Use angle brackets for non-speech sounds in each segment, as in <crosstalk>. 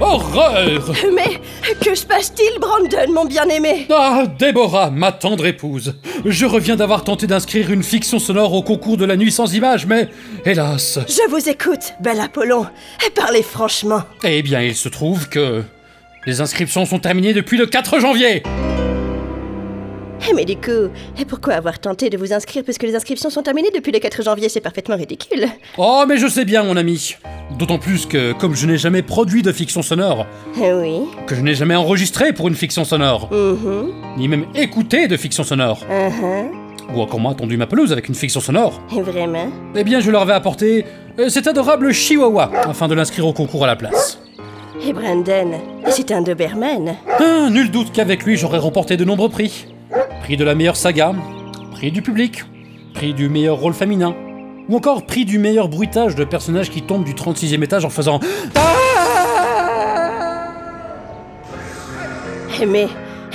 Horreur Mais que se passe-t-il, Brandon, mon bien-aimé? Ah, Déborah, ma tendre épouse. Je reviens d'avoir tenté d'inscrire une fiction sonore au concours de la nuit sans images, mais hélas. Je vous écoute, bel Apollon. Parlez franchement. Eh bien, il se trouve que les inscriptions sont terminées depuis le 4 janvier. Eh, Mais du coup, et pourquoi avoir tenté de vous inscrire puisque les inscriptions sont terminées depuis le 4 janvier? C'est parfaitement ridicule. Oh, mais je sais bien, mon ami. D'autant plus que, comme je n'ai jamais produit de fiction sonore, Eh Oui. que je n'ai jamais enregistré pour une fiction sonore, Mhm. ni même écouté de fiction sonore, Mhm. ou encore moins tendu ma pelouse avec une fiction sonore, Et Vraiment? Eh bien, je leur vais apporter euh, cet adorable chihuahua afin de l'inscrire au concours à la place. Et Brandon, c'est un Doberman. Ah, nul doute qu'avec lui, j'aurais remporté de nombreux prix. Prix de la meilleure saga, prix du public, prix du meilleur rôle féminin, ou encore prix du meilleur bruitage de personnages qui tombent du 36e étage en faisant Eh Mais,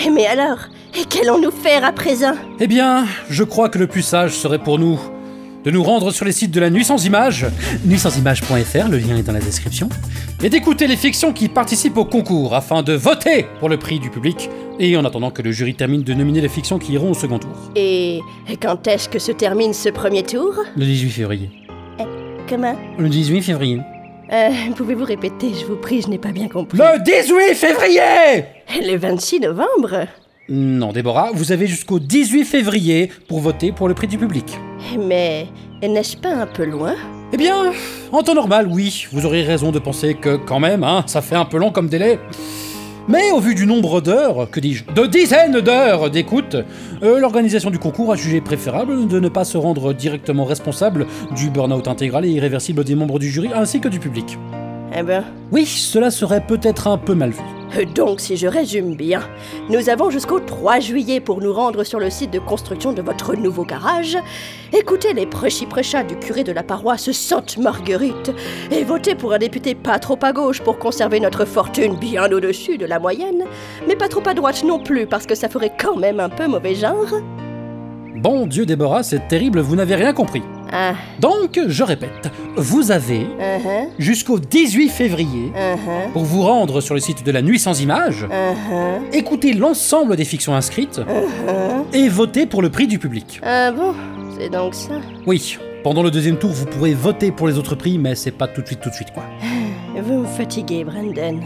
eh mais alors Et qu'allons-nous faire à présent? Eh bien, je crois que le plus sage serait pour nous de nous rendre sur les sites de la Nuit sans images, nuitsansimages.fr, le lien est dans la description, et d'écouter les fictions qui participent au concours afin de voter pour le prix du public, et en attendant que le jury termine de nominer les fictions qui iront au second tour, Et quand est-ce que se termine ce premier tour? Le 18 février. Comment? Le 18 février. euh, Pouvez-vous répéter, je vous prie, je n'ai pas bien compris. Le 18 février Le 26 novembre Non, Déborah, vous avez jusqu'au 18 février pour voter pour le prix du public. Mais n'est-ce pas un peu loin? Eh bien, en temps normal, oui, vous auriez raison de penser que quand même, hein, ça fait un peu long comme délai. Mais au vu du nombre d'heures, que dis-je, de dizaines d'heures d'écoute, euh, l'organisation du concours a jugé préférable de ne pas se rendre directement responsable du burn-out intégral et irréversible des membres du jury ainsi que du public. Eh ben, Oui, cela serait peut-être un peu mal vu. Donc si je résume bien, nous avons jusqu'au 3 juillet pour nous rendre sur le site de construction de votre nouveau garage, écouter les prêchis-prêchats du curé de la paroisse Sainte Marguerite et voter pour un député pas trop à gauche pour conserver notre fortune bien au-dessus de la moyenne, mais pas trop à droite non plus parce que ça ferait quand même un peu mauvais genre. Bon Dieu, Déborah, c'est terrible, vous n'avez rien compris. Ah, Donc, je répète, vous avez uh-huh, jusqu'au 18 février uh-huh, pour vous rendre sur le site de la Nuit sans images, uh-huh, écouter l'ensemble des fictions inscrites et voter pour le prix du public. Ah bon, c'est donc ça. Oui, pendant le deuxième tour, vous pourrez voter pour les autres prix, mais c'est pas tout de suite, tout de suite quoi. <sighs> Vous me fatiguez, Brandon.